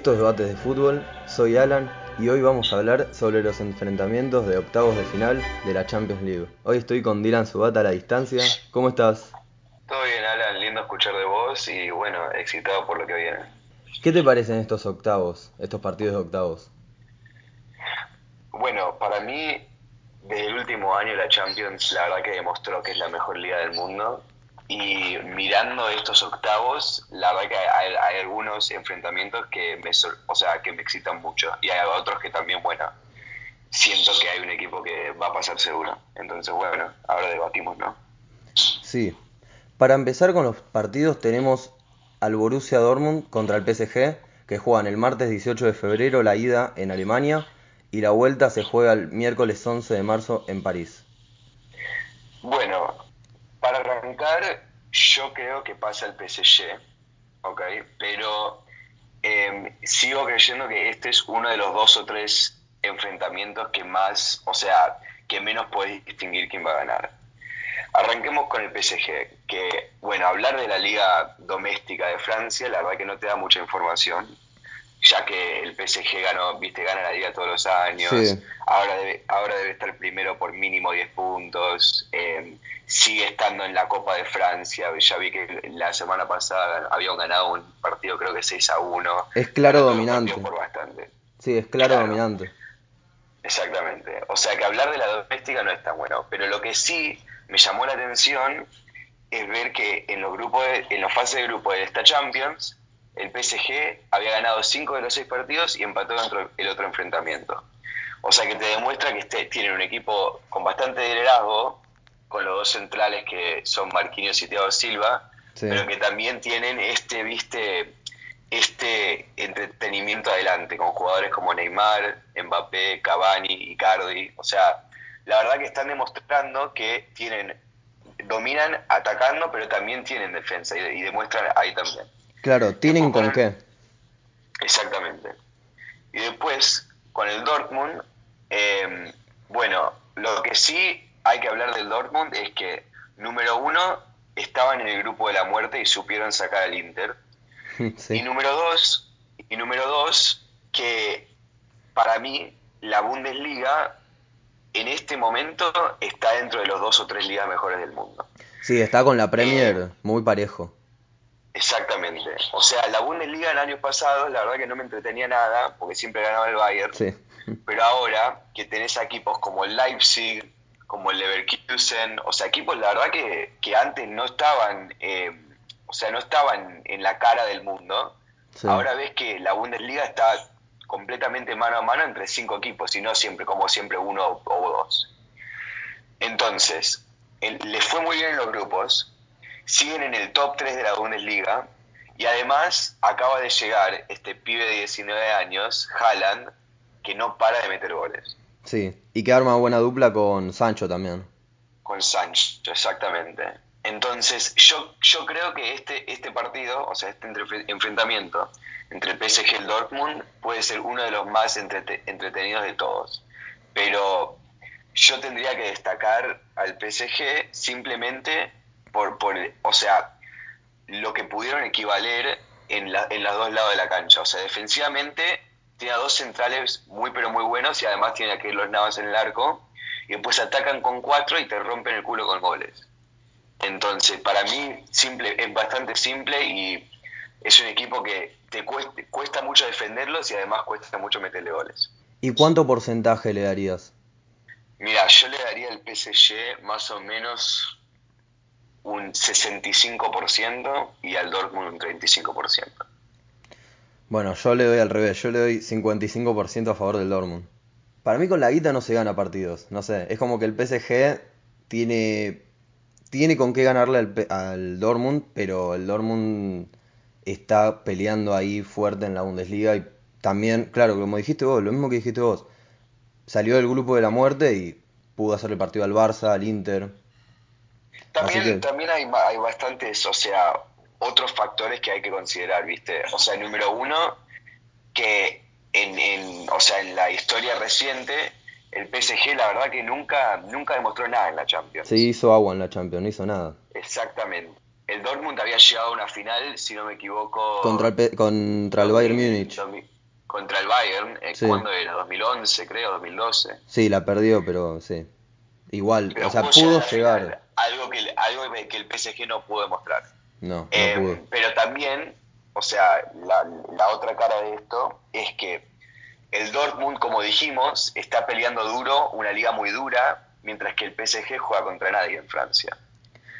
Estos debates de fútbol, soy Alan y hoy vamos a hablar sobre los enfrentamientos de octavos de final de la Champions League. Hoy estoy con Dylan Subata a la distancia. ¿Cómo estás? Todo bien, Alan, lindo escuchar de vos y bueno, excitado por lo que viene. ¿Qué te parecen estos octavos, estos partidos de octavos? Bueno, para mí, desde el último año la Champions, la verdad que demostró que es la mejor liga del mundo. Y mirando estos octavos, la verdad que hay, hay algunos enfrentamientos que me, o sea, que me excitan mucho. Y hay otros que también, bueno, siento que hay un equipo que va a pasar seguro. Entonces, bueno, ahora debatimos, ¿no? Sí. Para empezar con los partidos tenemos al Borussia Dortmund contra el PSG, que juegan el martes 18 de febrero la ida en Alemania y la vuelta se juega el miércoles 11 de marzo en París. Bueno, para arrancar, yo creo que pasa el PSG, ¿ok? Pero eh, sigo creyendo que este es uno de los dos o tres enfrentamientos que más, o sea, que menos podéis distinguir quién va a ganar. Arranquemos con el PSG, que, bueno, hablar de la liga doméstica de Francia, la verdad que no te da mucha información, ya que el PSG ganó, viste, gana la liga todos los años, Sí. ahora, debe, ahora debe estar primero por mínimo 10 puntos, eh, sigue estando en la Copa de Francia, ya vi que la semana pasada habían ganado un partido creo que 6 a 1. Es claro dominante. Por bastante. Sí, es claro Claro. dominante. Exactamente. O sea que hablar de la doméstica no es tan bueno. Pero lo que sí me llamó la atención es ver que en los grupos de- en los fases de grupo de esta Champions, el PSG había ganado cinco de los seis partidos y empató el otro, el otro enfrentamiento. O sea que te demuestra que este, tienen un equipo con bastante liderazgo, con los dos centrales que son Marquinhos y Thiago Silva, Sí. pero que también tienen este, viste, este entretenimiento adelante, con jugadores como Neymar, Mbappé, Cavani, Icardi. O sea, la verdad que están demostrando que tienen, dominan atacando, pero también tienen defensa y, y demuestran ahí también. Claro, ¿tienen con qué? Exactamente. Y después, con el Dortmund, eh, bueno, lo que sí hay que hablar del Dortmund es que, número uno, estaban en el grupo de la muerte y supieron sacar al Inter. Y número dos, y número dos, que para mí la Bundesliga en este momento está dentro de los dos o tres ligas mejores del mundo. Sí, está con la Eh, Premier muy parejo. Exactamente. O sea, la Bundesliga en años pasados, la verdad que no me entretenía nada, porque siempre ganaba el Bayern. Sí. Pero ahora que tenés a equipos como el Leipzig, como el Leverkusen, o sea, equipos la verdad que, que antes no estaban, eh, o sea, no estaban en la cara del mundo, Sí. ahora ves que la Bundesliga está completamente mano a mano entre cinco equipos y no siempre como siempre uno o dos. Entonces, les fue muy bien en los grupos, siguen en el top 3 de la Bundesliga y además acaba de llegar este pibe de 19 años, Haaland, que no para de meter goles. Sí. Y que arma buena dupla con Sancho también. Con Sancho, exactamente. Entonces, yo, yo creo que este, este partido, o sea, este entre- enfrentamiento entre el PSG y el Dortmund puede ser uno de los más entrete- entretenidos de todos. Pero yo tendría que destacar al PSG simplemente por, por o sea, lo que pudieron equivaler en, la, en los dos lados de la cancha. O sea, defensivamente tiene a dos centrales muy pero muy buenos y además tiene a Keylor Navas en el arco y después atacan con cuatro y te rompen el culo con goles. Entonces, para mí simple, es bastante simple y es un equipo que te cuesta, cuesta mucho defenderlos y además cuesta mucho meterle goles. ¿Y cuánto porcentaje le darías? Mira, yo le daría al PSG más o menos un 65% y al Dortmund un 35%. Bueno, yo le doy al revés, yo le doy 55% a favor del Dortmund. Para mí con la guita no se gana partidos, no sé, es como que el PSG tiene, tiene con qué ganarle al, Dortmund, pero el Dortmund está peleando ahí fuerte en la Bundesliga y también, claro, como dijiste vos, lo mismo que dijiste vos, salió del grupo de la muerte y pudo hacer el partido al Barça, al Inter. También, que- también hay, hay bastantes, o sea, otros factores que hay que considerar, ¿viste? O sea, número uno, que en, en, o sea, en la historia reciente, el PSG la verdad que nunca, nunca demostró nada en la Champions. Se hizo agua en la Champions, no hizo nada. Exactamente. el Dortmund había llegado a una final, si no me equivoco. Contra el, contra el Bayern Múnich. Contra el Bayern, eh, ¿cuándo era? ¿2011, creo? ¿2012? Sí, la perdió, pero sí. Igual, o sea, pudo llegar. Algo, que, algo que el PSG no pudo demostrar. No, no eh, pudo. Pero también, o sea, la, la otra cara de esto es que el Dortmund, como dijimos, está peleando duro, una liga muy dura, mientras que el PSG juega contra nadie en Francia.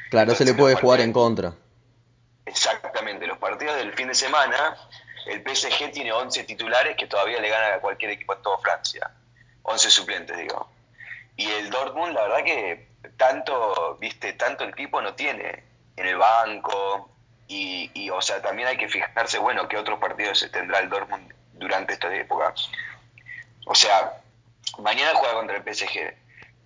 Claro, se le puede jugar en contra. Exactamente, los partidos del fin de semana, el PSG tiene 11 titulares que todavía le ganan a cualquier equipo en toda Francia. 11 suplentes, digo. Y el Dortmund, la verdad que tanto, viste, tanto el tipo no tiene en el banco. Y, y o sea, también hay que fijarse, bueno, qué otros partidos tendrá el Dortmund durante esta época. O sea, mañana juega contra el PSG,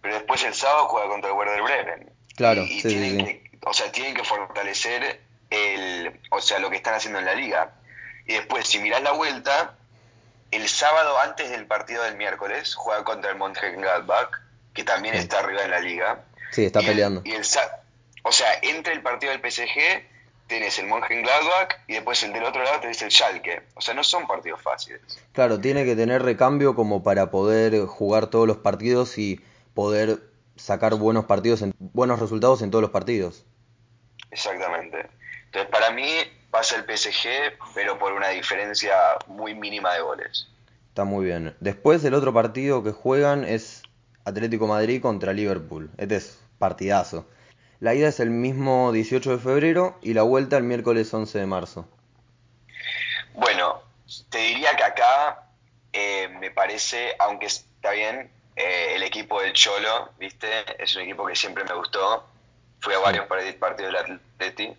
pero después el sábado juega contra el Werder Bremen. Claro, y, tienen que, o sea, tienen que fortalecer el, o sea, lo que están haciendo en la liga. Y después, si mirás la vuelta, el sábado antes del partido del miércoles juega contra el Mönchengladbach, que también está arriba en la liga. Sí, está peleando. y el, o sea, entre el partido del PSG tenés el Mönchengladbach y después el del otro lado tenés el Schalke. O sea, no son partidos fáciles. Claro, tiene que tener recambio como para poder jugar todos los partidos y poder sacar buenos partidos, en, buenos resultados en todos los partidos. Exactamente. Entonces, para mí pasa el PSG, pero por una diferencia muy mínima de goles. Está muy bien. Después el otro partido que juegan es Atlético Madrid contra Liverpool. Este es partidazo. La ida es el mismo 18 de febrero y la vuelta el miércoles 11 de marzo. Bueno, te diría que acá eh, me parece, aunque está bien, eh, el equipo del Cholo, ¿viste? Es un equipo que siempre me gustó. Fui a varios partidos del Atleti.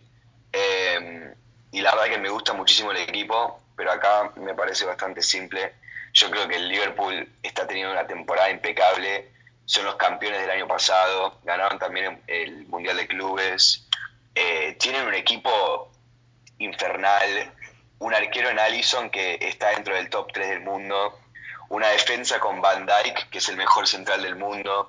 Eh, y la verdad que me gusta muchísimo el equipo, pero acá me parece bastante simple. Yo creo que el Liverpool está teniendo una temporada impecable son los campeones del año pasado, ganaron también el Mundial de Clubes, eh, tienen un equipo infernal, un arquero en Allison que está dentro del top 3 del mundo, una defensa con Van Dyke, que es el mejor central del mundo,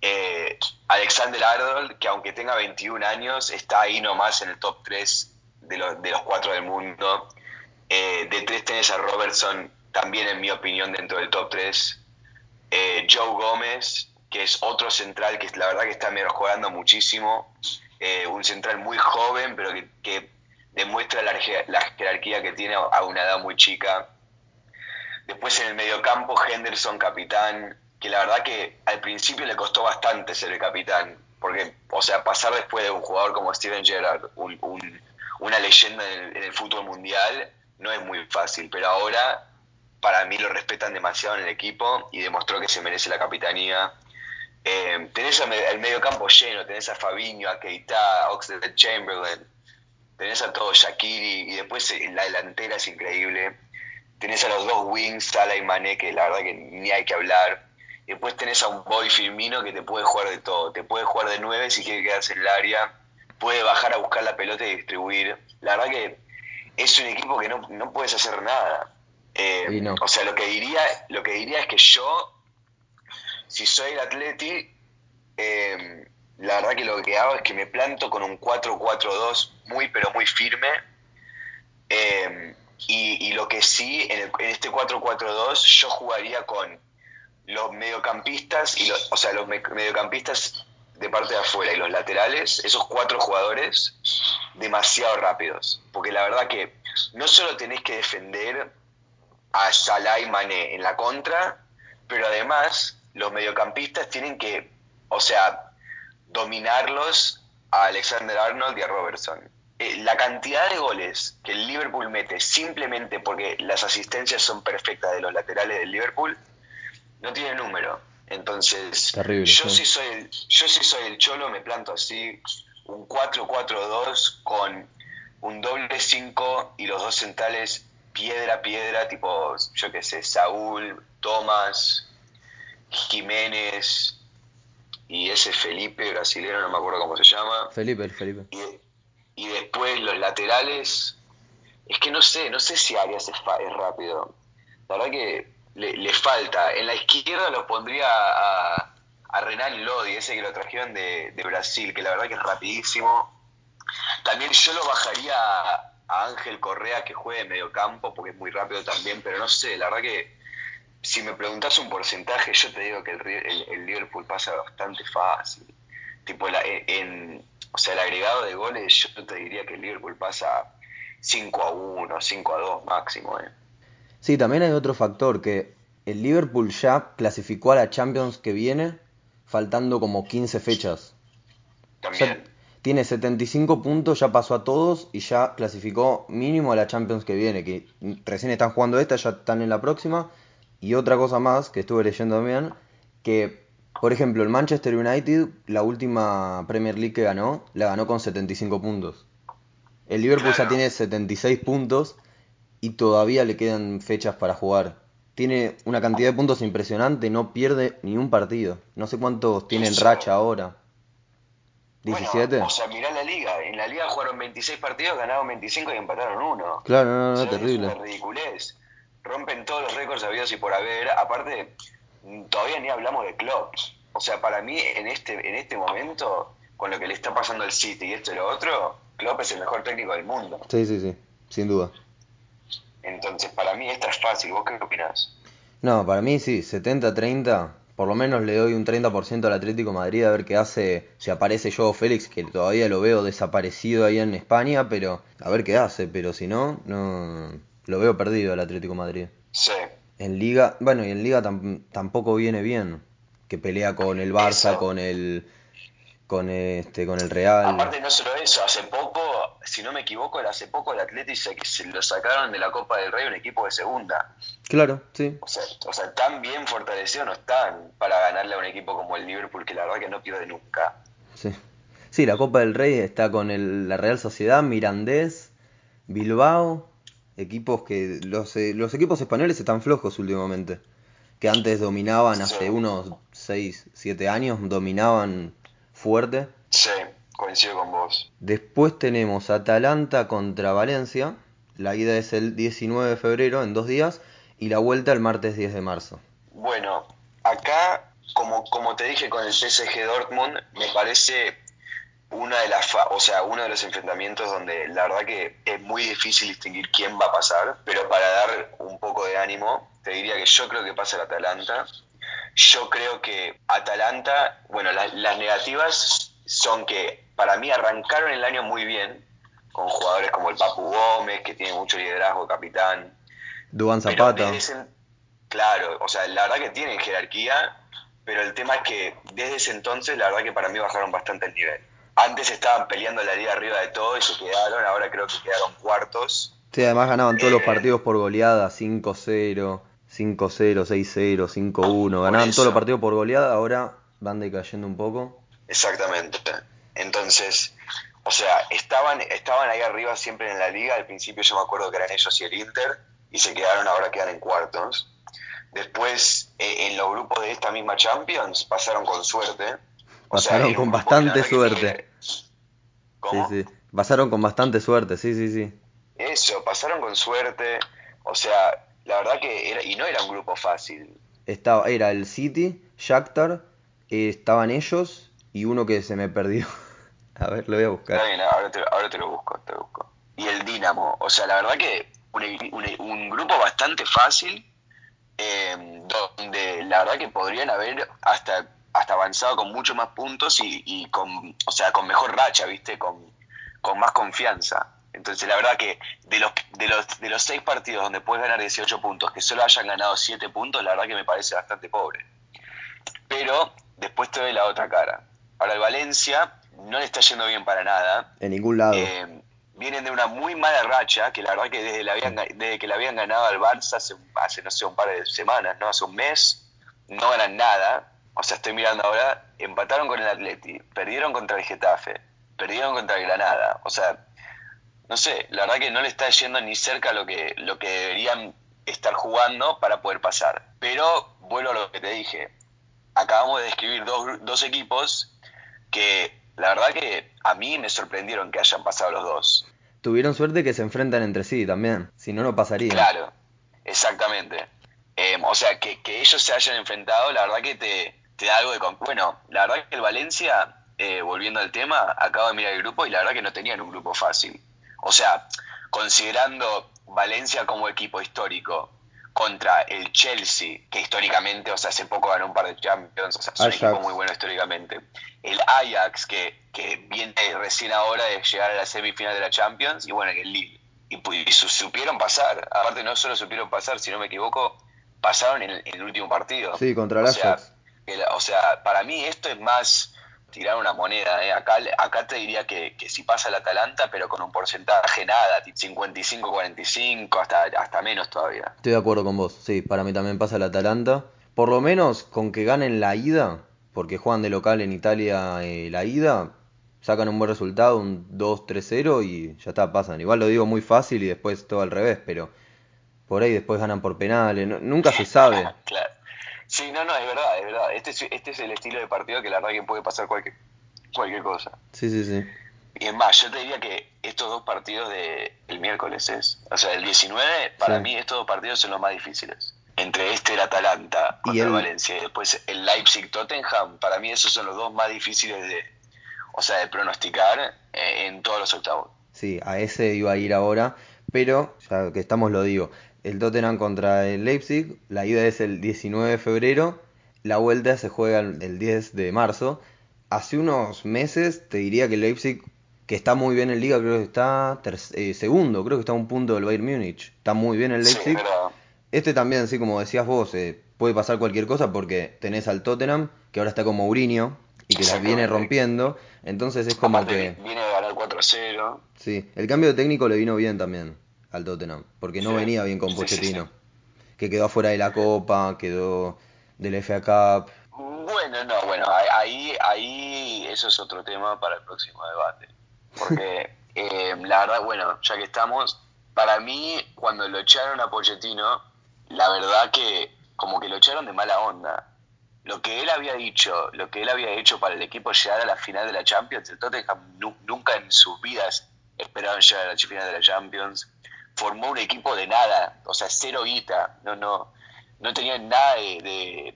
eh, Alexander Arnold, que aunque tenga 21 años, está ahí nomás en el top 3 de, los, de los cuatro del mundo. Eh, de tres tenés a Robertson, también en mi opinión dentro del top 3. Eh, Joe Gómez, que es otro central que la verdad que está mejorando muchísimo, eh, un central muy joven, pero que, demuestra la, jerarquía que tiene a una edad muy chica. Después en el mediocampo, Henderson, capitán, que la verdad que al principio le costó bastante ser el capitán, porque, o sea, pasar después de un jugador como Steven Gerrard, una leyenda en el fútbol mundial, no es muy fácil, pero ahora para mí lo respetan demasiado en el equipo y demostró que se merece la capitanía. Eh, tenés el medio campo lleno, tenés a Fabinho, a Keita, a Oxlade Chamberlain, tenés a todo Shakiri y después eh, la delantera es increíble. Tenés a los dos wings, Sala y Mané, que la verdad que ni hay que hablar. Y después tenés a un boy Firmino que te puede jugar de todo. Te puede jugar de nueve si quiere quedarse en el área. Puede bajar a buscar la pelota y distribuir. La verdad que es un equipo que no, no puedes hacer nada. Eh, o sea, lo que diría, lo que diría es que yo, si soy el Atleti, eh, la verdad que lo que hago es que me planto con un 4-4-2 muy pero muy firme. Eh, y, lo que sí, en, este 4-4-2 yo jugaría con los mediocampistas, y los, o sea, los mediocampistas de parte de afuera y los laterales, esos cuatro jugadores demasiado rápidos. Porque la verdad que no solo tenés que defender a Salah y Mané en la contra, pero además los mediocampistas tienen que, o sea, dominarlos a Alexander Arnold y a Robertson. Eh, la cantidad de goles que el Liverpool mete simplemente porque las asistencias son perfectas de los laterales del Liverpool no tiene número. Entonces, yo sí. soy el, yo sí soy el cholo, me planto así, un 4-4-2 con un doble 5 y los dos centrales piedra piedra, tipo, yo qué sé, Saúl, Tomás, Jiménez y ese Felipe brasileño, no me acuerdo cómo se llama. Felipe, Felipe. Y, después los laterales, es que no sé, no sé si Arias es, rápido. La verdad que le, falta. En la izquierda lo pondría a, a Renan Lodi, ese que lo trajeron de, de Brasil, que la verdad que es rapidísimo también yo lo bajaría a, Ángel Correa que juegue en medio campo porque es muy rápido también, pero no sé, la verdad que si me preguntas un porcentaje, yo te digo que el, Liverpool pasa bastante fácil. Tipo, la, en, o sea, el agregado de goles, yo te diría que el Liverpool pasa 5 a 1, 5 a 2 máximo. Eh. Sí, también hay otro factor, que el Liverpool ya clasificó a la Champions que viene faltando como 15 fechas. También. Tiene 75 puntos, ya pasó a todos y ya clasificó mínimo a la Champions que viene, que recién están jugando esta, ya están en la próxima. Y otra cosa más que estuve leyendo también, que por ejemplo el Manchester United, la última Premier League que ganó, la ganó con 75 puntos. El Liverpool ya tiene 76 puntos y todavía le quedan fechas para jugar. Tiene una cantidad de puntos impresionante, no pierde ni un partido. No sé cuántos tiene en racha ahora. ¿17? o sea, mirá la liga. En la liga jugaron 26 partidos, ganaron 25 y empataron uno. Claro, no, no, terrible. Es una ridiculez. Rompen todos los récords habidos y por haber. Aparte, todavía ni hablamos de clubs. O sea, para mí, en este, en este momento, con lo que le está pasando al City y esto y lo otro, Klopp es el mejor técnico del mundo. Sí, sí, sí, sin duda. Entonces, para mí esta es fácil. ¿Vos qué opinás? No, para mí sí, 70-30. Por lo menos le doy un 30% al Atlético Madrid a ver qué hace, si aparece yo Félix, que todavía lo veo desaparecido ahí en España, pero a ver qué hace. Pero si no, no lo veo perdido al Atlético Madrid. Sí. En Liga, bueno, y en Liga tampoco viene bien. Que pelea con el Barça, con el con este con el Real. Aparte no solo eso, hace poco, si no me equivoco, hace poco el Atlético se, lo sacaron de la Copa del Rey un equipo de segunda. Claro, sí. O sea, o sea, tan bien fortalecidos no están para ganarle a un equipo como el Liverpool que la verdad que no pierde nunca. Sí. Sí, la Copa del Rey está con el, la Real Sociedad, Mirandés, Bilbao, equipos que los, eh, los equipos españoles están flojos últimamente, que antes dominaban hace unos 6, 7 años, dominaban fuerte. Sí, coincido con vos. Después tenemos Atalanta contra Valencia. La ida es el 19 de febrero, en dos días, y la vuelta el martes 10 de marzo. Bueno, acá, como, como te dije con el PSG Dortmund, me parece una de las o sea uno de los enfrentamientos donde la verdad que es muy difícil distinguir quién va a pasar pero para dar un poco de ánimo te diría que yo creo que pasa el Atalanta yo creo que Atalanta, bueno, las negativas son que para mí arrancaron el año muy bien, con jugadores como el Papu Gómez, que tiene mucho liderazgo, capitán. Duan Zapata. claro, o sea, la verdad que tienen jerarquía, pero el tema es que desde ese entonces, la verdad que para mí bajaron bastante el nivel. Antes estaban peleando la liga arriba de todo y se quedaron, ahora creo que quedaron cuartos. Sí, además ganaban todos los eh, partidos por goleada, 5-0. 5-0, 6-0, 5-1. Ganaban todos los partidos por goleada, ahora van decayendo un poco. Exactamente. Entonces, o sea, estaban, estaban ahí arriba siempre en la liga. Al principio yo me acuerdo que eran ellos y el Inter, y se quedaron, ahora quedan en cuartos. Después, eh, en los grupos de esta misma Champions, pasaron con suerte. pasaron con bastante suerte. ¿Cómo? Sí, sí. Pasaron con bastante suerte, sí, sí, sí. Eso, pasaron con suerte. O sea, la verdad que era, y no era un grupo fácil. Estaba, era el City, Shakhtar, eh, estaban ellos y uno que se me perdió. a ver, lo voy a buscar. Está bien, ahora te, ahora te lo busco, te lo busco. Y el Dinamo, o sea, la verdad que un, un, grupo bastante fácil, eh, donde la verdad que podrían haber hasta, hasta avanzado con mucho más puntos y, y con, o sea, con mejor racha, ¿viste? Con, con más confianza. Entonces, la verdad que de los, de los, de los seis partidos donde puedes ganar 18 puntos, que solo hayan ganado 7 puntos, la verdad que me parece bastante pobre. Pero después te doy la otra cara. Ahora, el Valencia no le está yendo bien para nada. En ningún lado. Eh, vienen de una muy mala racha, que la verdad que desde, la habían, desde que la habían ganado al Barça hace, hace, no sé, un par de semanas, ¿no? Hace un mes, no ganan nada. O sea, estoy mirando ahora, empataron con el Atleti, perdieron contra el Getafe, perdieron contra el Granada. O sea, no sé, la verdad que no le está yendo ni cerca lo que, lo que deberían estar jugando para poder pasar. Pero vuelvo a lo que te dije. Acabamos de describir dos, dos equipos que la verdad que a mí me sorprendieron que hayan pasado los dos. Tuvieron suerte que se enfrentan entre sí también, si no, no pasaría. Claro, exactamente. Em, o sea, que, que, ellos se hayan enfrentado, la verdad que te, te da algo de... Bueno, la verdad que el Valencia eh, volviendo al tema, acabo de mirar el grupo y la verdad que no tenían un grupo fácil. O sea, considerando Valencia como equipo histórico contra el Chelsea, que históricamente, o sea, hace poco ganó un par de Champions, o sea, es un equipo muy bueno históricamente. El Ajax, que, que viene recién ahora de llegar a la semifinal de la Champions, y bueno, el Lille. Y, y, supieron pasar. Aparte, no solo supieron pasar, si no me equivoco, pasaron en el, último partido. Sí, contra el Ajax. o sea, para mí esto es más tirar una moneda. ¿eh? Acá, acá te diría que, que, si pasa el Atalanta, pero con un porcentaje nada, 55-45, hasta, hasta menos todavía. Estoy de acuerdo con vos, sí, para mí también pasa el Atalanta. Por lo menos con que ganen la ida, porque juegan de local en Italia eh, la ida, sacan un buen resultado, un 2-3-0 y ya está, pasan. Igual lo digo muy fácil y después todo al revés, pero por ahí después ganan por penales, nunca se sabe. claro. Sí, no, no, es verdad, es verdad. Este es, este es el estilo de partido que la verdad que puede pasar cualquier, cualquier cosa. Sí, sí, sí. Y es más, yo te diría que estos dos partidos del el miércoles es, o sea, el 19, para mí estos dos partidos son los más difíciles. Entre este el Atalanta contra el... Valencia y después el Leipzig-Tottenham, para mí esos son los dos más difíciles de, o sea, de pronosticar eh, en todos los octavos. Sí, a ese iba a ir ahora, pero ya que estamos lo digo, el Tottenham contra el Leipzig. La ida es el 19 de febrero. La vuelta se juega el 10 de marzo. Hace unos meses te diría que el Leipzig, que está muy bien en liga, creo que está eh, segundo, creo que está a un punto del Bayern Múnich. Está muy bien el Leipzig. este también, así como decías vos, eh, puede pasar cualquier cosa porque tenés al Tottenham, que ahora está con Mourinho y que la viene rompiendo. Entonces es como que... Viene a ganar 4-0. Sí, el cambio de técnico le vino bien también al Tottenham, porque no venía bien con Pochettino, que quedó afuera de la Copa, quedó del FA Cup. Bueno, no, bueno, ahí, ahí eso es otro tema para el próximo debate, porque eh, la verdad, bueno, ya que estamos, para mí cuando lo echaron a Pochettino, la verdad que como que lo echaron de mala onda. Lo que él había dicho, lo que él había hecho para el equipo llegar a la final de la Champions, el Tottenham nunca en sus vidas esperaban llegar a la final de la Champions formó un equipo de nada, o sea, cero guita, no, no, no tenían nada de,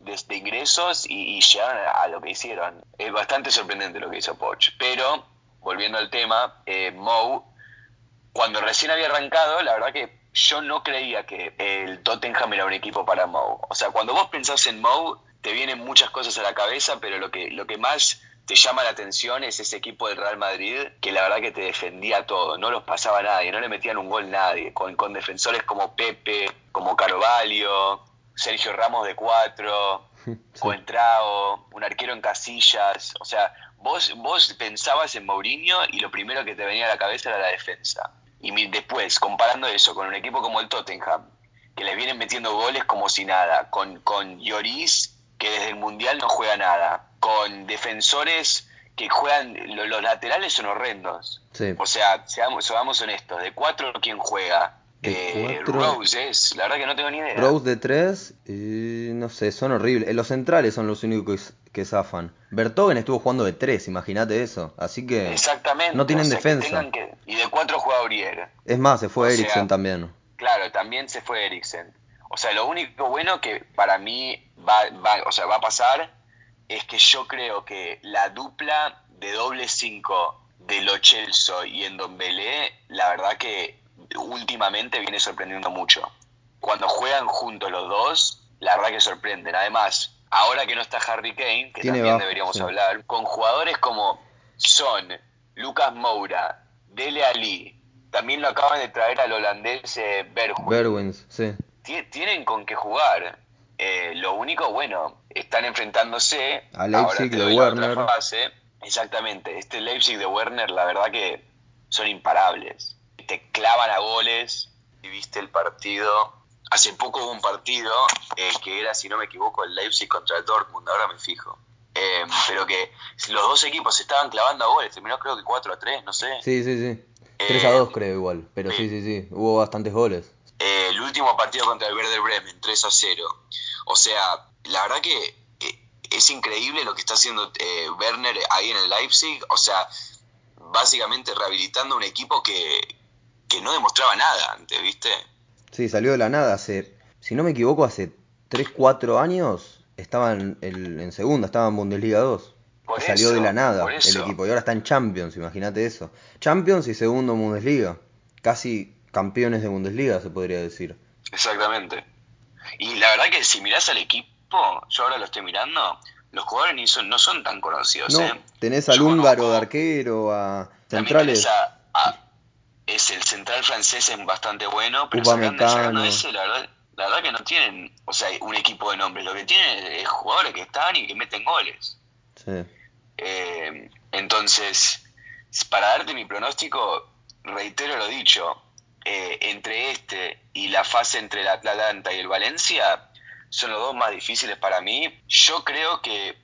de, ingresos y, llegaron a, lo que hicieron. Es bastante sorprendente lo que hizo Poch. Pero, volviendo al tema, eh, Mou, cuando recién había arrancado, la verdad que yo no creía que el Tottenham era un equipo para Mou. O sea, cuando vos pensás en Mou, te vienen muchas cosas a la cabeza, pero lo que, lo que más te llama la atención es ese equipo del Real Madrid que la verdad que te defendía todo, no los pasaba nadie, no le metían un gol nadie, con, con defensores como Pepe, como Carvalho, Sergio Ramos de cuatro, Coentrao, un arquero en casillas, o sea, vos, vos pensabas en Mourinho y lo primero que te venía a la cabeza era la defensa. Y después, comparando eso con un equipo como el Tottenham, que les vienen metiendo goles como si nada, con, con Lloris, que desde el Mundial no juega nada, con defensores que juegan, los, laterales son horrendos. O sea, seamos, seamos honestos, de cuatro, ¿quién juega? Eh, Rose es, la verdad que no tengo ni idea. Rose de tres, y no sé, son horribles. Los centrales son los únicos que, zafan. Bertogen estuvo jugando de tres, imagínate eso. Así que Exactamente, no tienen defensa. y de cuatro juega Uriel. Es más, se fue Eriksen también. Claro, también se fue Eriksen. O sea, lo único bueno que para mí va, va, o sea, va a pasar es que yo creo que la dupla de doble 5 de Lo Celso y en Belé, la verdad que últimamente viene sorprendiendo mucho. Cuando juegan juntos los dos, la verdad que sorprenden. Además, ahora que no está Harry Kane, que también deberíamos hablar, con jugadores como Son, Lucas Moura, Dele Ali, también lo acaban de traer al holandés eh, Berwins. sí. Tienen con qué jugar. Eh, lo único, bueno, están enfrentándose a Leipzig de Werner. Exactamente, este Leipzig de Werner, la verdad que son imparables. Te clavan a goles. Y viste el partido. Hace poco hubo un partido eh, que era, si no me equivoco, el Leipzig contra el Dortmund, ahora me fijo. Eh, pero que los dos equipos estaban clavando a goles, terminó creo que 4 a 3, no sé. Sí, sí, sí. 3 a 2 creo igual, pero sí, sí, sí, hubo bastantes goles. El último partido contra el Werder Bremen, 3 a 0. O sea, la verdad que es increíble lo que está haciendo eh, Werner ahí en el Leipzig. O sea, básicamente rehabilitando un equipo que, no demostraba nada antes, ¿viste? Sí, salió de la nada. Hace, si no me equivoco, hace 3, 4 años estaba en, en segunda, estaba en Bundesliga 2. salió de la nada el equipo y ahora está en Champions, imagínate eso. Champions y segundo Bundesliga. Casi campeones de Bundesliga, se podría decir. Exactamente. Y la verdad que si mirás al equipo, yo ahora lo estoy mirando, los jugadores ni son, no son tan conocidos. No, ¿eh? tenés al húngaro de arquero, a centrales. es el central francés es bastante bueno, pero sacando, ese, la verdad, la verdad que no tienen, o sea, un equipo de nombres. Lo que tienen es jugadores que están y que meten goles. Sí. Eh, entonces, para darte mi pronóstico, reitero lo dicho, eh, entre este y la fase entre el Atlanta y el Valencia son los dos más difíciles para mí. Yo creo que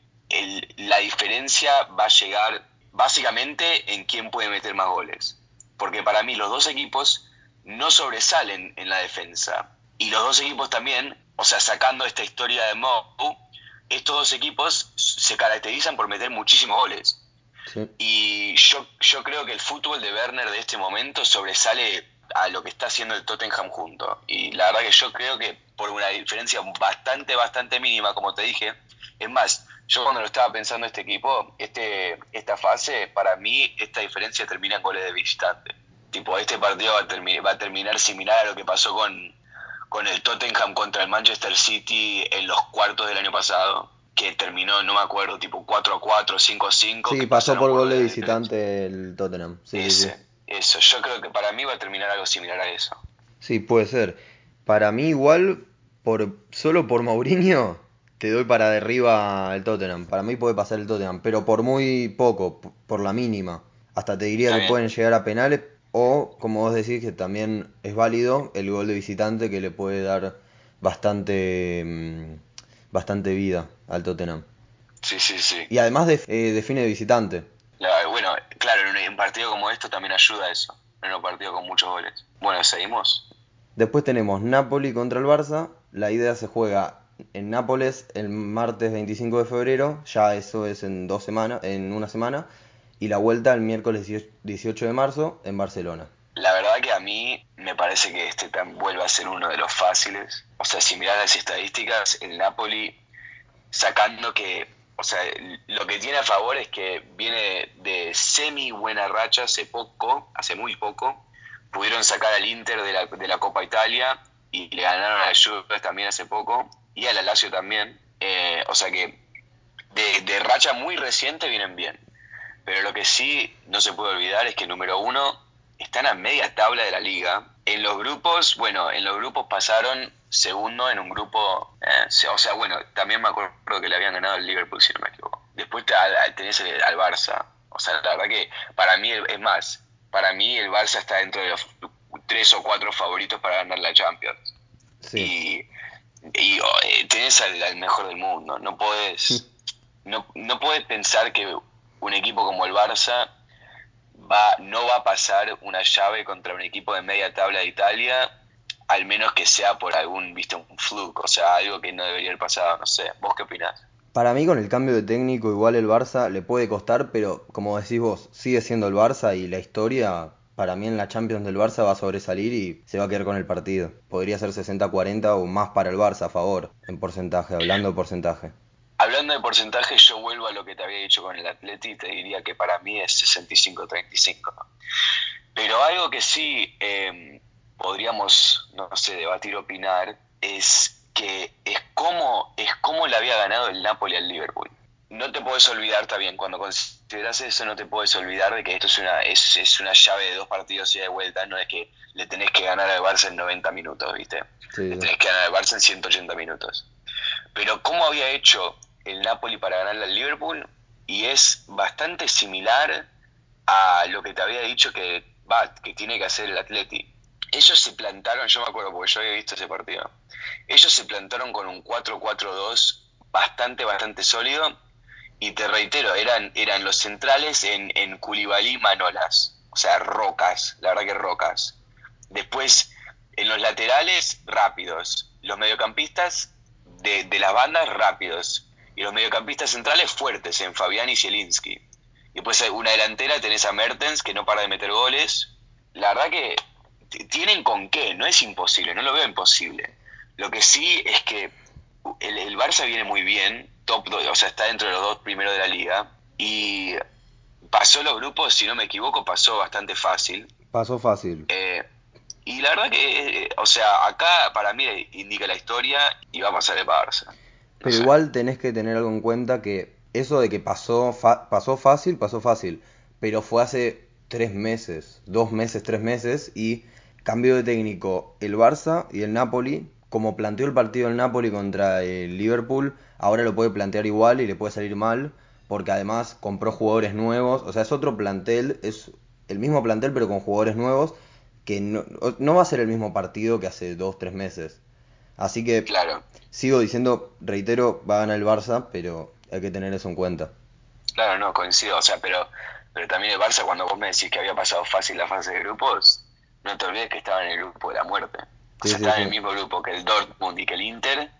la diferencia va a llegar básicamente en quién puede meter más goles. Porque para mí los dos equipos no sobresalen en la defensa. Y los dos equipos también, o sea, sacando esta historia de Mou, estos dos equipos se caracterizan por meter muchísimos goles. Y yo, yo creo que el fútbol de Werner de este momento sobresale a lo que está haciendo el Tottenham junto. Y la verdad que yo creo que por una diferencia bastante, bastante mínima, como te dije, es más, yo cuando lo estaba pensando este equipo, este, esta fase, para mí esta diferencia termina en goles de visitante. Tipo, este partido va a, va a terminar similar a lo que pasó con, con el Tottenham contra el Manchester City en los cuartos del año pasado, que terminó, no me acuerdo, tipo 4 a 4, 5 a 5. Sí, pasó por gol de visitante el Tottenham. Sí, Eso, yo creo que para mí va a terminar algo similar a eso. Sí, puede ser. Para mí igual, por solo por Mourinho, te doy para derriba el Tottenham. Para mí puede pasar el Tottenham, pero por muy poco, por la mínima. Hasta te diría que pueden llegar a penales, o, como vos decís, que también es válido el gol de visitante que le puede dar bastante, mm, bastante vida al Tottenham. Sí, sí, sí. Y además eh, define de visitante. bueno, claro, en un partido como esto también ayuda eso. En un partido con muchos goles. Bueno, seguimos. Después tenemos Napoli contra el Barça. La idea se juega en Nápoles el martes 25 de febrero. Ya eso es en dos semanas, en una semana y la vuelta el miércoles 18 de marzo en Barcelona. La verdad que a mí me parece que este tan vuelve a ser uno de los fáciles. O sea, si miras las estadísticas, el Napoli, sacando que, o sea, lo que tiene a favor es que viene de semi buena racha hace poco, hace muy poco. Pudieron sacar al Inter de la, de la Copa Italia y le ganaron a la también hace poco y a la Lazio también. Eh, o sea que de, de racha muy reciente vienen bien. Pero lo que sí no se puede olvidar es que número uno están a media tabla de la liga. En los grupos, bueno, en los grupos pasaron segundo en un grupo, eh, o sea, bueno, también me acuerdo que le habían ganado el Liverpool, si no me equivoco. Después tenés al Barça, o sea, la verdad que para mí, es más, para mí el Barça está dentro de los tres o cuatro favoritos para ganar la Champions. Sí. Y, oh, eh, tenés al, mejor del mundo, no puedes, no, no puedes pensar que un equipo como el Barça va, no va a pasar una llave contra un equipo de media tabla de Italia, al menos que sea por algún, viste, un fluke, o sea, algo que no debería haber pasado, no sé. ¿Vos qué opinás? Para mí con el cambio de técnico igual el Barça le puede costar, pero como decís vos, sigue siendo el Barça y la historia para mí en la Champions del Barça va a sobresalir y se va a quedar con el partido. Podría ser 60-40 o más para el Barça a favor, en porcentaje, hablando de porcentaje. Hablando de porcentaje, yo vuelvo a lo que te había dicho con el Atleti y te diría que para mí es 65-35. Pero algo que sí em, podríamos, no sé, debatir, opinar, es que es como, es como le había ganado el Napoli al Liverpool. No te puedes olvidar también, cuando consideras eso, no te puedes olvidar de que esto es una, es, una llave de dos partidos y de vuelta, no es que le tenés que ganar al Barça en 90 minutos, ¿viste? Le tenés que ganar al Barça en 180 minutos. Pero ¿cómo había hecho el Napoli para ganarle al Liverpool y es bastante similar a lo que te había dicho que, va, que tiene que hacer el Atleti. Ellos se plantaron, yo me acuerdo porque yo había visto ese partido, ellos se plantaron con un 4-4-2 bastante, bastante sólido y te reitero, eran, eran los centrales en, en Koulibaly Manolas, o sea, rocas, la verdad que rocas. Después, en los laterales, rápidos. Los mediocampistas de, de las bandas, rápidos y los mediocampistas centrales fuertes en Fabián y Zielinski. Y después una delantera tenés a Mertens que no para de meter goles. La verdad que tienen con qué, no es imposible, no lo veo imposible. Lo que sí es que el, Barça viene muy bien, top o sea, está dentro de los dos primeros de la liga. y pasó los grupos, si no me equivoco, pasó bastante fácil. Pasó fácil. Eh, y la verdad que, o sea, acá para mí indica la historia y va a pasar el Barça. Pero igual tenés que tener algo en cuenta que eso de que pasó, pasó fácil, pasó fácil. Pero fue hace tres meses, dos meses, tres meses y cambio de técnico el Barça y el Napoli. Como planteó el partido el Napoli contra el Liverpool, ahora lo puede plantear igual y le puede salir mal, porque además compró jugadores nuevos. O sea, es otro plantel, es el mismo plantel pero con jugadores nuevos que no, no va a ser el mismo partido que hace dos, tres meses. Así que claro. sigo diciendo, reitero, va a ganar el Barça, pero hay que tener eso en cuenta. Claro, no, coincido, o sea, pero, pero también el Barça, cuando vos me decís que había pasado fácil la fase de grupos, no te olvides que estaba en el grupo de la muerte. O sea, estaba en el mismo grupo que el Dortmund y que el Inter,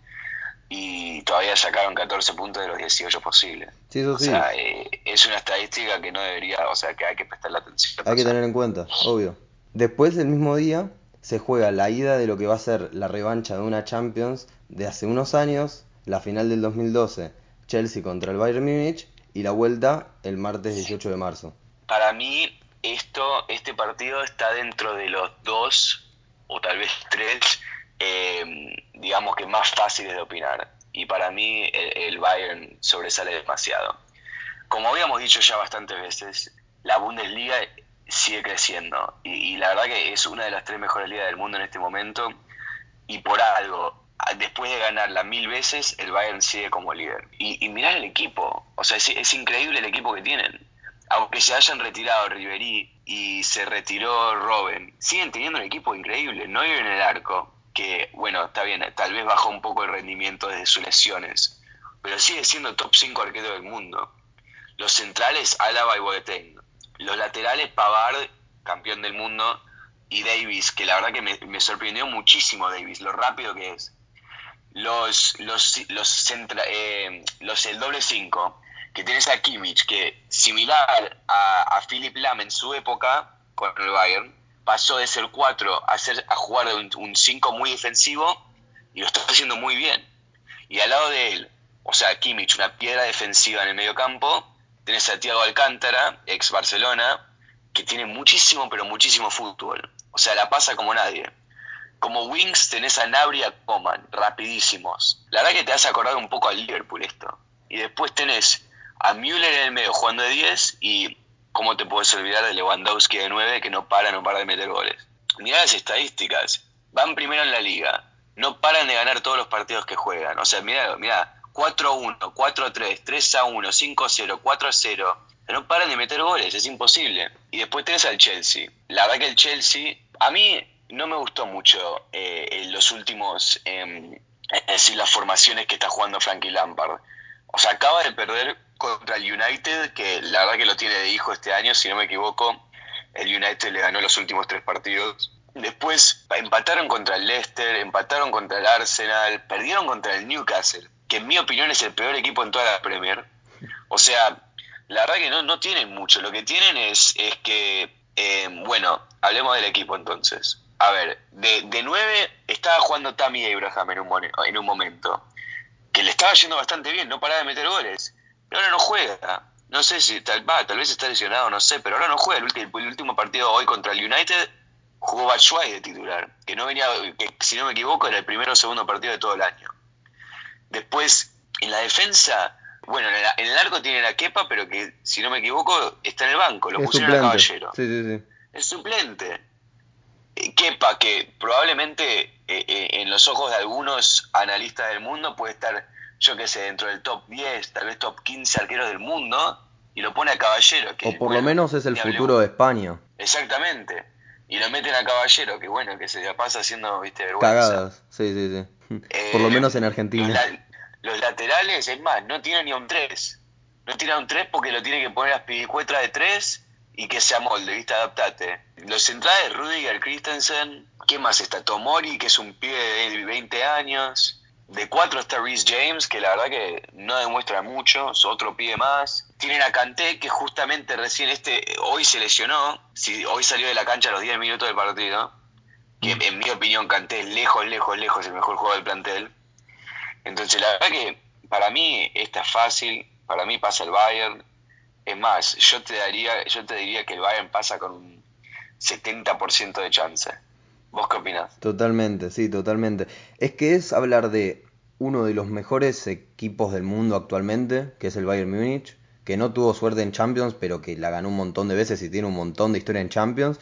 y todavía sacaron 14 puntos de los 18 posibles. Sí, eso o sea, eh, es una estadística que no debería, o sea, que hay que prestarle atención. Hay que tener en cuenta, obvio. Después del mismo día se juega la ida de lo que va a ser la revancha de una Champions de hace unos años, la final del 2012, Chelsea contra el Bayern Múnich y la vuelta el martes 18 de marzo. Para mí esto, este partido está dentro de los dos o tal vez tres, eh, digamos que más fáciles de opinar. Y para mí el, Bayern sobresale demasiado. Como habíamos dicho ya bastantes veces, la Bundesliga sigue creciendo. Y, la verdad que es una de las tres mejores ligas del mundo en este momento. Y por algo, después de ganarla mil veces, el Bayern sigue como líder. Y, y mirá el equipo. O sea, es, increíble el equipo que tienen. Aunque se hayan retirado Riverí y se retiró Robben, siguen teniendo un equipo increíble. No en el arco, que, bueno, está bien, tal vez bajó un poco el rendimiento desde sus lesiones. Pero sigue siendo top 5 arquero del mundo. Los centrales, Alaba y Boateng los laterales, Pavard, campeón del mundo, y Davis, que la verdad que me, sorprendió muchísimo Davis, lo rápido que es. Los, los, los, eh, los el doble 5, que tienes a Kimmich, que similar a, a Philip Lam en su época con el Bayern, pasó de ser 4 a, ser, a jugar un 5 muy defensivo y lo está haciendo muy bien. Y al lado de él, o sea, Kimmich, una piedra defensiva en el medio campo, tenés a Thiago Alcántara, ex Barcelona, que tiene muchísimo, pero muchísimo fútbol. O sea, la pasa como nadie. Como Wings tenés a Nabri a Coman, rapidísimos. La verdad que te hace acordar un poco al Liverpool esto. Y después tenés a Müller en el medio jugando de 10 y cómo te puedes olvidar de Lewandowski de 9 que no para, no para de meter goles. Mirá las estadísticas. Van primero en la liga. No paran de ganar todos los partidos que juegan. O sea, mirá, mirá 4-1, 4-3, 3-1, 5-0, 4-0. No paran de meter goles, es imposible. Y después tenés al Chelsea. La verdad que el Chelsea, a mí no me gustó mucho eh, en los últimos, eh, es decir, las formaciones que está jugando Frankie Lampard. O sea, acaba de perder contra el United, que la verdad que lo tiene de hijo este año, si no me equivoco. El United le ganó los últimos tres partidos. Después empataron contra el Leicester, empataron contra el Arsenal, perdieron contra el Newcastle que en mi opinión es el peor equipo en toda la Premier. O sea, la verdad que no, no tienen mucho. Lo que tienen es, es que, eh, bueno, hablemos del equipo entonces. A ver, de, de 9 estaba jugando Tammy Abraham en un, en un momento, que le estaba yendo bastante bien, no paraba de meter goles, ahora no juega. No sé si tal, va, tal vez está lesionado, no sé, pero ahora no juega. El último, el último partido hoy contra el United jugó Batshuayi de titular, que no venía, que si no me equivoco era el primero o segundo partido de todo el año. Después, en la defensa, bueno, en el, arco tiene a Kepa, pero que, si no me equivoco, está en el banco. Lo pusieron a Caballero. Sí, sí, sí. Es suplente. Eh, Kepa, que probablemente eh, eh, en los ojos de algunos analistas del mundo puede estar, yo qué sé, dentro del top 10, tal vez top 15 arqueros del mundo, y lo pone a Caballero. Que, o por lo menos es el futuro de España. Exactamente. Y lo meten a Caballero, que bueno, que se la pasa haciendo, viste, vergüenza. Cagadas, sí, sí, sí. Por lo menos en Argentina. Los, laterales, es más, no tiene ni un 3. No tiene un 3 porque lo tiene que poner a pidicuetra de 3 y que sea molde, ¿viste? Adaptate. Los centrales, Rudiger, Christensen. ¿Qué más está? Tomori, que es un pibe de 20 años. De 4 está Reese James, que la verdad que no demuestra mucho, es otro pibe más. Tienen a Kanté, que justamente recién este, hoy se lesionó, si, hoy salió de la cancha a los 10 minutos del partido que en mi opinión Canté es lejos, lejos, lejos el mejor jugador del plantel. Entonces la verdad que para mí esta es fácil, para mí pasa el Bayern. Es más, yo te daría, yo te diría que el Bayern pasa con un 70% de chance. ¿Vos qué opinás? Totalmente, sí, totalmente. Es que es hablar de uno de los mejores equipos del mundo actualmente, que es el Bayern Múnich, que no tuvo suerte en Champions, pero que la ganó un montón de veces y tiene un montón de historia en Champions,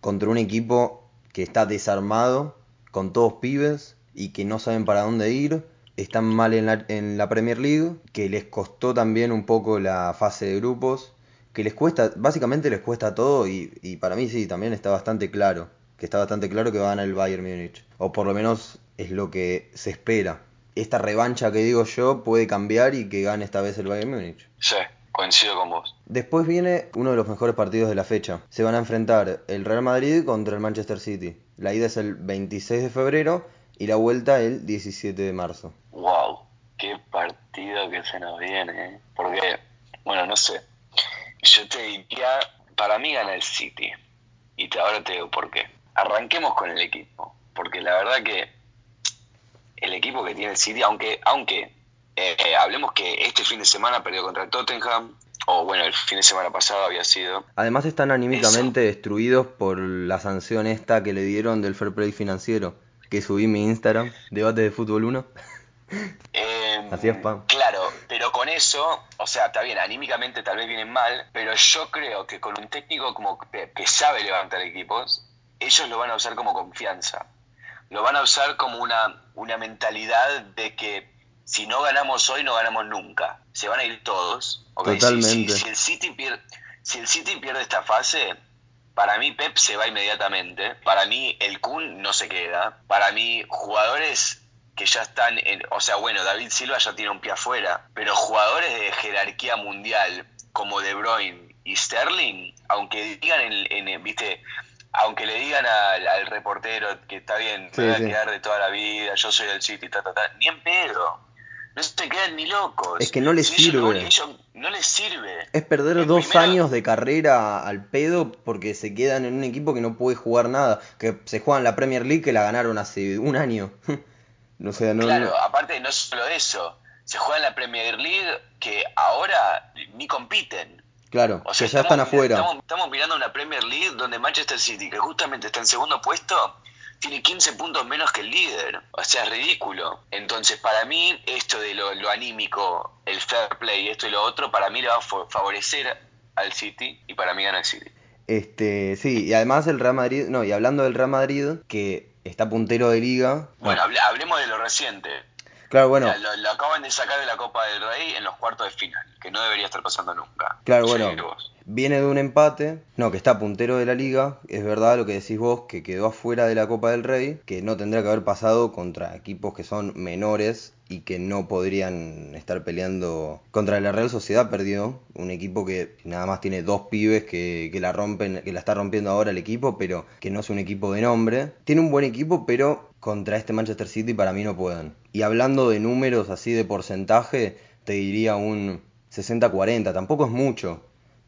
contra un equipo que está desarmado, con todos pibes y que no saben para dónde ir, están mal en la, en la Premier League, que les costó también un poco la fase de grupos, que les cuesta, básicamente les cuesta todo y, y para mí sí, también está bastante claro, que está bastante claro que va a ganar el Bayern Múnich, o por lo menos es lo que se espera. Esta revancha que digo yo puede cambiar y que gane esta vez el Bayern Múnich. Sí, coincido con vos. Después viene uno de los mejores partidos de la fecha. Se van a enfrentar el Real Madrid contra el Manchester City. La ida es el 26 de febrero y la vuelta el 17 de marzo. Wow, qué partido que se nos viene, ¿eh? Porque, bueno, no sé. Yo te diría, para mí gana el City. Y te, ahora te digo por qué. Arranquemos con el equipo. Porque la verdad que el equipo que tiene el City, aunque, aunque eh, hablemos que este fin de semana perdió contra el Tottenham, o bueno, el fin de semana pasado había sido. Además están anímicamente destruidos por la sanción esta que le dieron del fair play financiero, que subí en mi Instagram, debate de fútbol 1. Eh, Así es, Pam. Claro, pero con eso, o sea, está bien, anímicamente tal vez vienen mal, pero yo creo que con un técnico como que, que sabe levantar equipos, ellos lo van a usar como confianza. Lo van a usar como una, una mentalidad de que si no ganamos hoy, no ganamos nunca. Se van a ir todos. Totalmente. Si, si el City pierde, si el City pierde esta fase, para mí Pep se va inmediatamente. Para mí el Kun no se queda. Para mí jugadores que ya están en, o sea, bueno, David Silva ya tiene un pie afuera, pero jugadores de jerarquía mundial como De Bruyne y Sterling, aunque digan en, en- viste, aunque le digan al, al reportero que está bien, Sí, me voy a quedar de toda la vida, yo soy del City, ta, ta, ta, ni en pedo. No se quedan ni locos. Es que no les Si sirve. ellos- no les sirve. Es perder El dos primero- años de carrera al pedo porque se quedan en un equipo que no puede jugar nada, que se juega en la Premier League que la ganaron hace un año. no sé, no, Claro, no- aparte no solo eso, se juega en la Premier League que ahora ni compiten. Claro, O sea, que ya están estamos, afuera. Estamos, estamos mirando una Premier League donde Manchester City, que justamente está en segundo puesto, tiene 15 puntos menos que el líder. O sea, es ridículo. Entonces, para mí, esto de lo, lo anímico, el fair play, esto y lo otro, para mí le va a fa- favorecer al City y para mí gana el City. Este, sí, y además el Real Madrid, no, y hablando del Real Madrid, que está puntero de liga. Bueno, hable- hablemos de lo reciente. Claro, bueno, O sea, lo, lo acaban de sacar de la Copa del Rey en los cuartos de final, que no debería estar pasando nunca. Claro, bueno, vos. viene de un empate, no, que está puntero de la liga, es verdad lo que decís vos, que quedó afuera de la Copa del Rey, que no tendría que haber pasado contra equipos que son menores y que no podrían estar peleando contra la Real Sociedad perdió, un equipo que nada más tiene dos pibes que, que la rompen, que la está rompiendo ahora el equipo, pero que no es un equipo de nombre. Tiene un buen equipo, pero contra este Manchester City para mí no pueden. Y hablando de números así de porcentaje, te diría un 60-40, tampoco es mucho,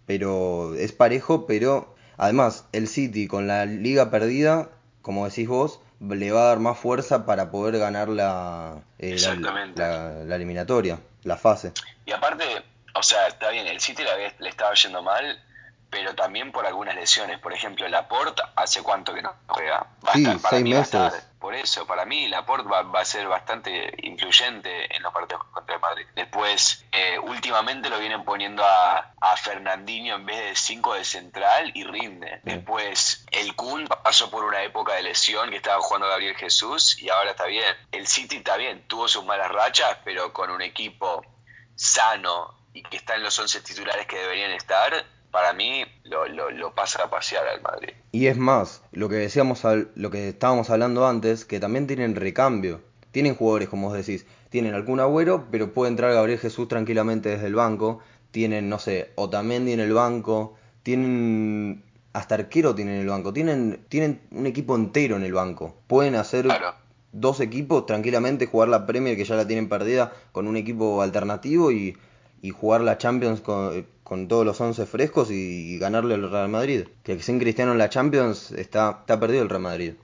pero es parejo, pero además el City con la liga perdida, como decís vos, le va a dar más fuerza para poder ganar la, eh, la- la, la eliminatoria, la fase. Y aparte, o sea, está bien, el City le, le estaba yendo mal, pero también por algunas lesiones. Por ejemplo, Laporte, ¿hace cuánto que no juega? Va a Sí, estar, para seis mí va a meses. estar. Por eso, para mí Laporte va, va a ser bastante influyente en los partidos contra el Madrid. Después, eh, últimamente lo vienen poniendo a, a Fernandinho en vez de 5 de central y rinde. Después, el Kun pasó por una época de lesión que estaba jugando Gabriel Jesús y ahora está bien. El City está bien, tuvo sus malas rachas, pero con un equipo sano y que está en los 11 titulares que deberían estar, para mí lo, lo, lo pasa a pasear al Madrid. Y es más, lo que decíamos, al- lo que estábamos hablando antes, que también tienen recambio. Tienen jugadores, como vos decís, tienen algún agüero, pero puede entrar Gabriel Jesús tranquilamente desde el banco. Tienen, no sé, Otamendi en el banco. Tienen, hasta arquero tienen en el banco. Tienen, tienen un equipo entero en el banco. Pueden hacer Claro. dos equipos tranquilamente, jugar la Premier que ya la tienen perdida con un equipo alternativo y, y jugar la Champions con, con todos los 11 frescos y, ganarle al Real Madrid. Que sin Cristiano en la Champions está, está perdido el Real Madrid.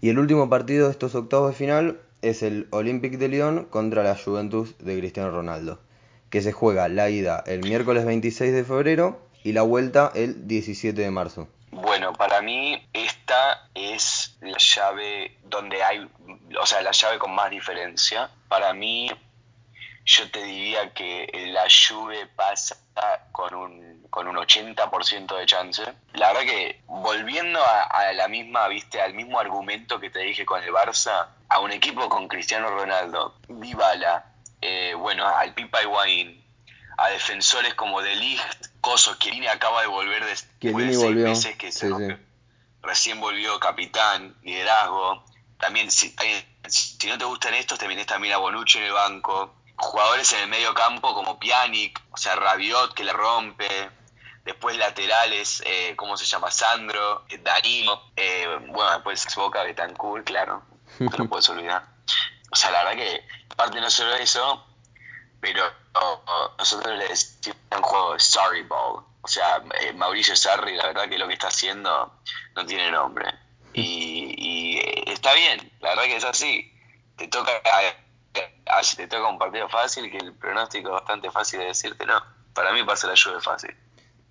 Y el último partido de estos octavos de final es el Olympique de Lyon contra la Juventus de Cristiano Ronaldo. que se juega la ida el miércoles 26 de febrero y la vuelta el 17 de marzo. Bueno, para mí esta es la llave donde hay, o sea, la llave con más diferencia. Para mí, yo te diría que la Juve pasa con un, con un 80% de chance. La verdad que volviendo a, la misma, viste, al mismo argumento que te dije con el Barça, a un equipo con Cristiano Ronaldo, Dybala, eh, bueno, al Pipa Higuaín, a defensores como De Ligt, Coso, Chiellini acaba de volver de, de seis meses que se recién volvió capitán, liderazgo. También, si, si no te gustan estos, también está Mira Bonucci en el banco. Jugadores en el medio campo como Pjanic, o sea, Rabiot que le rompe. Después laterales, eh, ¿cómo se llama? Sandro, eh, Danilo. Eh, bueno, después Boca, Betancourt, claro. No lo puedes olvidar. O sea, la verdad que, aparte no solo eso, pero nosotros le decimos un juego Sorry Ball. O sea, eh, Mauricio Sarri, la verdad que lo que está haciendo no tiene nombre. Y, está bien, la verdad que es así. Te toca, te toca un partido fácil, que el pronóstico es bastante fácil de decirte, no. Para mí pasa la lluvia fácil.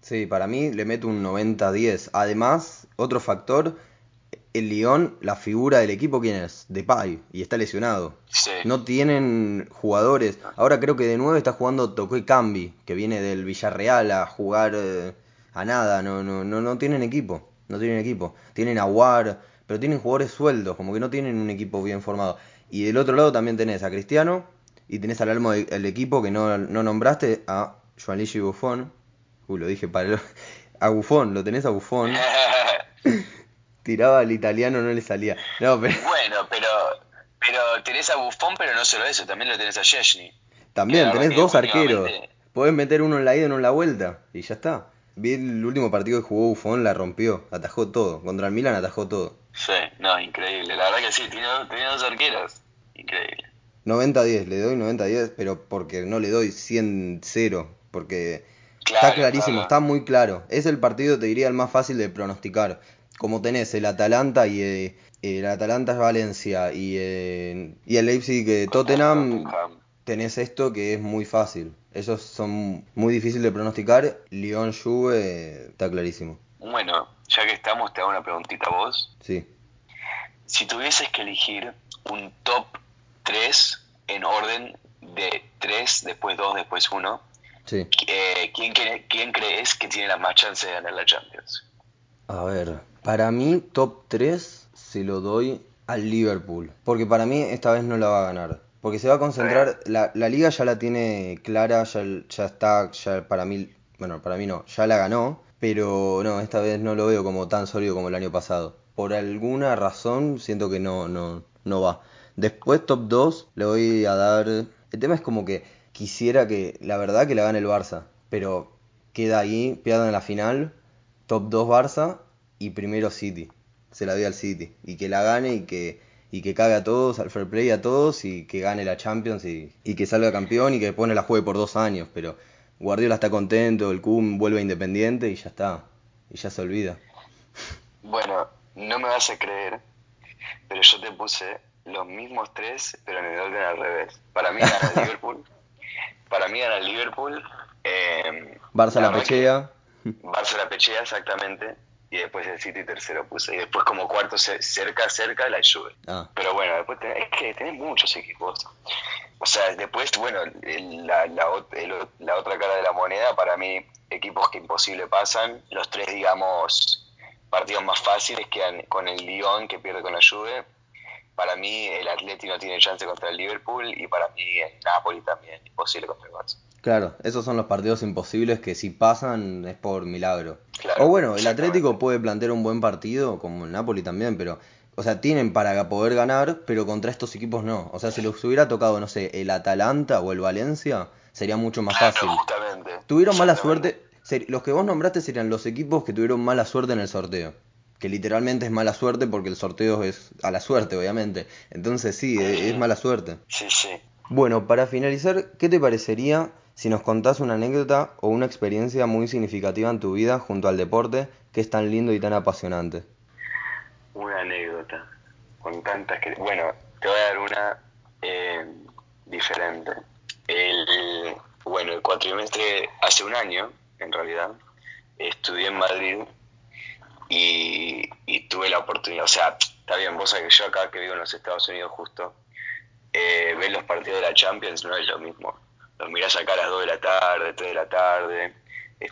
Sí, para mí le meto un 90-10. Además, otro factor el Lyon, la figura del equipo, ¿quién es? Depay, y está lesionado. No tienen jugadores. Ahora creo que de nuevo está jugando Toque Cambi, que viene del Villarreal a jugar eh, a nada. No, no, no, no tienen equipo. No tienen equipo. Tienen Aguar, pero tienen jugadores sueldos, como que no tienen un equipo bien formado. Y del otro lado también tenés a Cristiano y tenés al alma del equipo que no, nombraste, a Joanluigi Buffon. Uy, lo dije para el... A Buffon, lo tenés a Buffon. tiraba al italiano, no le salía. No, pero... Bueno, pero, pero tenés a Buffon, pero no solo eso, también lo tenés a Chesney. También, tenés dos arqueros. Podés meter uno en la ida y uno en la vuelta, y ya está. Vi el último partido que jugó Buffon, la rompió, atajó todo. Contra el Milan atajó todo. Sí, no, increíble. La verdad que sí, tiene, dos arqueros. Increíble. 90-10, le doy 90-10, pero porque no le doy 100-0, porque está clarísimo, está muy claro. Es el partido, te diría, el más fácil de pronosticar como tenés el Atalanta y eh, el Atalanta es Valencia y, eh, y el Leipzig de Tottenham, tenés esto que es muy fácil. Esos son muy difíciles de pronosticar. Lyon Juve está clarísimo. Bueno, ya que estamos, te hago una preguntita a vos. Sí. Si tuvieses que elegir un top 3 en orden de 3, después 2, después 1, sí. Eh, ¿quién, ¿quién crees que tiene la más chance de ganar la Champions? A ver, para mí, top 3 se lo doy al Liverpool. Porque para mí esta vez no la va a ganar. Porque se va a concentrar, la, la liga ya la tiene clara, ya, ya está, ya para mí, bueno, para mí no, ya la ganó. Pero no, esta vez no lo veo como tan sólido como el año pasado. Por alguna razón siento que no, no, no va. Después top 2 le voy a dar... El tema es como que quisiera que, la verdad que la gane el Barça. Pero queda ahí, pierda en la final. Top 2 Barça y primero City. Se la doy al City. Y que la gane y que, y que cague a todos, al fair play a todos y que gane la Champions y, que salga campeón y que pone la juegue por dos años. Pero Guardiola está contento, el Kun vuelve independiente y ya está. Y ya se olvida. Bueno, no me vas a creer, pero yo te puse los mismos tres, pero en el orden al revés. Para mí gana Liverpool. Para mí gana Liverpool. Eh, Barça la, pechea. Barça la pechea, exactamente y después el City tercero puse. Y después como cuarto cerca, cerca la Juve. Ah. Pero bueno, después es que tenés muchos equipos. O sea, después, bueno, la, la, otra cara de la moneda, para mí, equipos que imposible pasan. Los tres, digamos, partidos más fáciles quedan con el Lyon, que pierde con la Juve. Para mí, el Atleti no tiene chance contra el Liverpool. Y para mí, el Napoli también, imposible contra el Barça. Claro, esos son los partidos imposibles que si pasan es por milagro. o bueno, el Atlético puede plantear un buen partido, como el Napoli también, pero, o sea, tienen para poder ganar, pero contra estos equipos no. O sea, si les hubiera tocado, no sé, el Atalanta o el Valencia, sería mucho más fácil. Tuvieron mala suerte, los que vos nombraste serían los equipos que tuvieron mala suerte en el sorteo. Que literalmente es mala suerte porque el sorteo es a la suerte, obviamente. Entonces sí, es mala suerte. Sí, sí. Bueno, para finalizar, ¿qué te parecería si nos contás una anécdota o una experiencia muy significativa en tu vida junto al deporte que es tan lindo y tan apasionante. Una anécdota, con tantas que... Bueno, te voy a dar una eh, diferente. El, bueno, el cuatrimestre hace un año, en realidad, estudié en Madrid y, tuve la oportunidad, o sea, está bien, vos sabés que yo acá que vivo en los Estados Unidos justo, eh, ver los partidos de la Champions no es lo mismo. Los mirás acá a las 2 de la tarde, 3 de la tarde,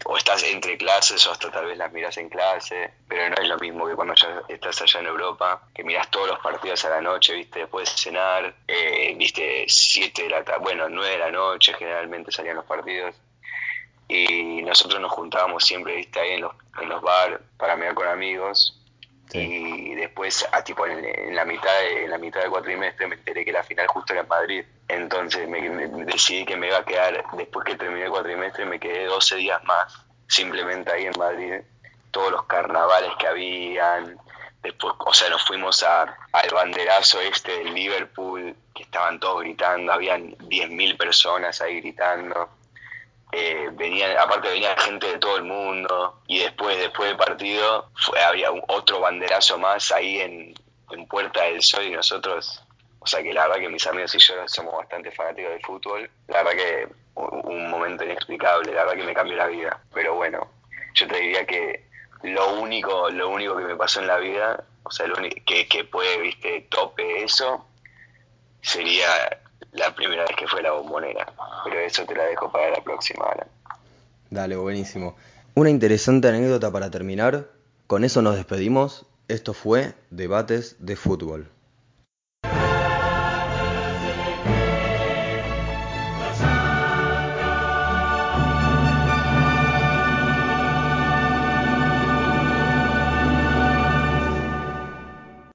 o estás entre clases o hasta tal vez las miras en clase, pero no es lo mismo que cuando ya estás allá en Europa, que miras todos los partidos a la noche, viste, después de cenar, eh, viste, 7 de la tarde, bueno, 9 de la noche generalmente salían los partidos, y nosotros nos juntábamos siempre, viste, ahí en los, en los bar para mirar con amigos, y después, a, tipo, en, la mitad de, en la mitad del cuatrimestre me enteré que la final justo era en Madrid. Entonces me, decidí que me iba a quedar, después que terminé el cuatrimestre, me quedé 12 días más, simplemente ahí en Madrid. Todos los carnavales que habían, después, o sea, nos fuimos a, al banderazo este de Liverpool, que estaban todos gritando, habían 10.000 personas ahí gritando eh, venían, aparte venía gente de todo el mundo y después, después del partido había otro banderazo más ahí en, Puerta del Sol y nosotros, o sea que la verdad que mis amigos y yo somos bastante fanáticos del fútbol, la verdad que un momento inexplicable, la verdad que me cambió la vida, pero bueno, yo te diría que lo único, lo único que me pasó en la vida, o sea, lo que, que puede, viste, tope eso, sería la primera vez que fue la bombonera. Pero eso te la dejo para la próxima, Alan. Dale, buenísimo. Una interesante anécdota para terminar. Con eso nos despedimos. Esto fue Debates de Fútbol.